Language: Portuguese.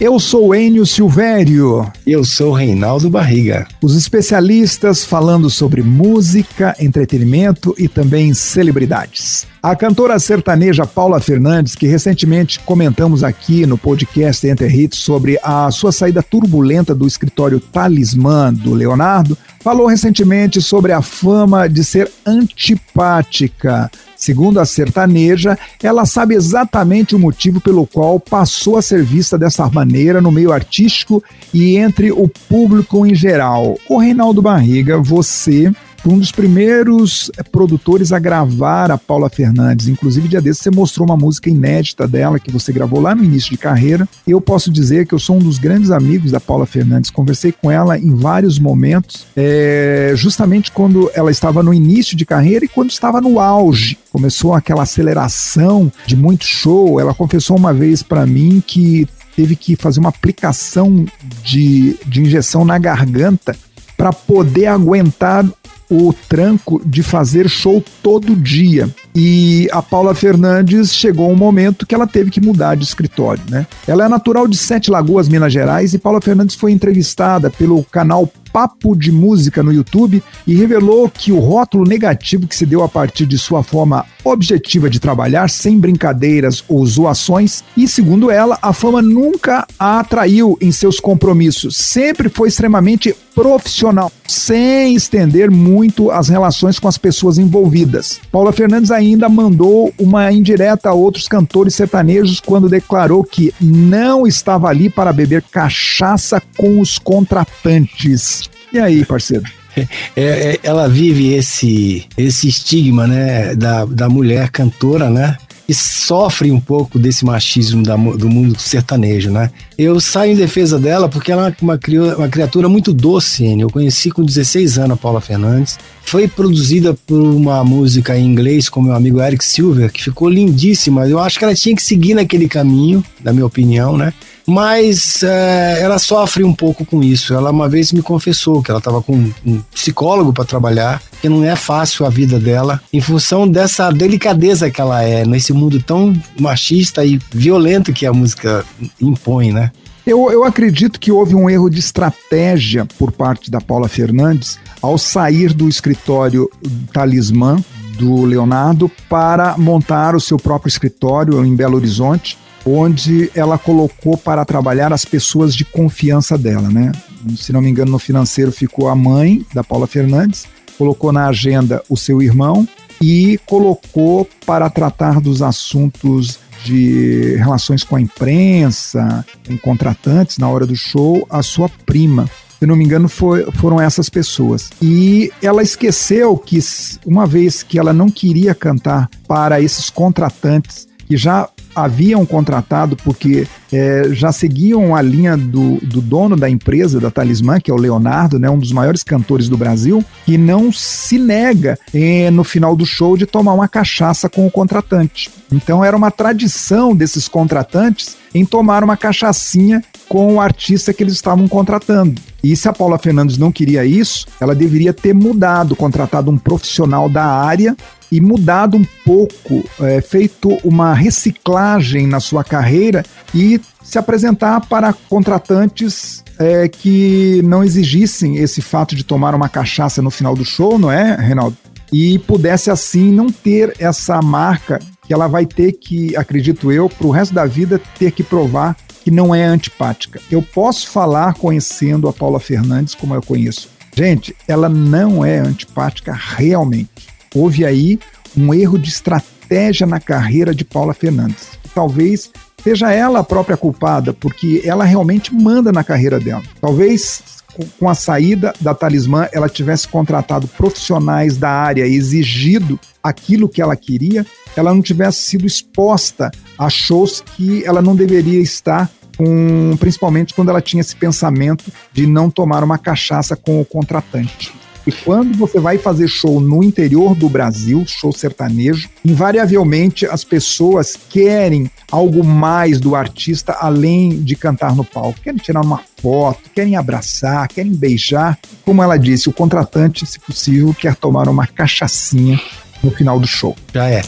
Eu sou Enio Silvério. Eu sou Reinaldo Barriga. Os especialistas falando sobre música, entretenimento e também celebridades. A cantora sertaneja Paula Fernandes, que recentemente comentamos aqui no podcast Enter Hits sobre a sua saída turbulenta do escritório Talismã do Leonardo, falou recentemente sobre a fama de ser antipática. Segundo a sertaneja, ela sabe exatamente o motivo pelo qual passou a ser vista dessa maneira no meio artístico e entre o público em geral. O Reinaldo Barriga, você um dos primeiros eh, produtores a gravar a Paula Fernandes. Inclusive, dia desse você mostrou uma música inédita dela que você gravou lá no início de carreira. Eu posso dizer que eu sou um dos grandes amigos da Paula Fernandes. Conversei com ela em vários momentos, é, justamente quando ela estava no início de carreira e quando estava no auge. Começou aquela aceleração de muito show. Ela confessou uma vez para mim que teve que fazer uma aplicação de, de injeção na garganta para poder aguentar o tranco de fazer show todo dia. E a Paula Fernandes chegou um momento que ela teve que mudar de escritório, né? Ela é natural de Sete Lagoas, Minas Gerais, e Paula Fernandes foi entrevistada pelo canal Papo de Música no YouTube e revelou que o rótulo negativo que se deu a partir de sua forma objetiva de trabalhar, sem brincadeiras ou zoações, e segundo ela, a fama nunca a atraiu em seus compromissos, sempre foi extremamente profissional, sem estender muito as relações com as pessoas envolvidas. Paula Fernandes ainda mandou uma indireta a outros cantores sertanejos quando declarou que não estava ali para beber cachaça com os contratantes. E aí, parceiro? É, é, ela vive esse, esse estigma, né, da, da mulher cantora, né? E sofre um pouco desse machismo da, do mundo sertanejo, né? Eu saio em defesa dela porque ela é uma, uma criatura muito doce, Eu conheci com 16 anos a Paula Fernandes. Foi produzida por uma música em inglês com meu amigo Eric Silver, que ficou lindíssima. Eu acho que ela tinha que seguir naquele caminho, na minha opinião, né? mas é, ela sofre um pouco com isso. Ela uma vez me confessou que ela estava com um psicólogo para trabalhar, que não é fácil a vida dela, em função dessa delicadeza que ela é, nesse mundo tão machista e violento que a música impõe, né? Eu, eu acredito que houve um erro de estratégia por parte da Paula Fernandes ao sair do escritório Talismã do Leonardo para montar o seu próprio escritório em Belo Horizonte onde ela colocou para trabalhar as pessoas de confiança dela, né? Se não me engano, no financeiro ficou a mãe da Paula Fernandes, colocou na agenda o seu irmão e colocou para tratar dos assuntos de relações com a imprensa, em contratantes na hora do show, a sua prima. Se não me engano, foi, foram essas pessoas. E ela esqueceu que, uma vez que ela não queria cantar para esses contratantes que já haviam contratado porque é, já seguiam a linha do, do, dono da empresa, da Talismã, que é o Leonardo, né, um dos maiores cantores do Brasil, que não se nega é, no final do show de tomar uma cachaça com o contratante. Então era uma tradição desses contratantes em tomar uma cachaçinha com o artista que eles estavam contratando. E se a Paula Fernandes não queria isso, ela deveria ter mudado, contratado um profissional da área e mudado um pouco, é, feito uma reciclagem na sua carreira e se apresentar para contratantes é, que não exigissem esse fato de tomar uma cachaça no final do show, não é, Reinaldo? E pudesse assim não ter essa marca que ela vai ter que, acredito eu, para o resto da vida ter que provar que não é antipática. Eu posso falar conhecendo a Paula Fernandes como eu conheço. Gente, ela não é antipática realmente houve aí um erro de estratégia na carreira de Paula Fernandes. Talvez seja ela a própria culpada, porque ela realmente manda na carreira dela. Talvez com a saída da Talismã ela tivesse contratado profissionais da área, exigido aquilo que ela queria, ela não tivesse sido exposta a shows que ela não deveria estar principalmente quando ela tinha esse pensamento de não tomar uma cachaça com o contratante. E quando você vai fazer show no interior do Brasil, show sertanejo, invariavelmente as pessoas querem algo mais do artista além de cantar no palco. Querem tirar uma foto, querem abraçar, querem beijar. Como ela disse, o contratante, se possível, quer tomar uma cachaçinha no final do show. Já é.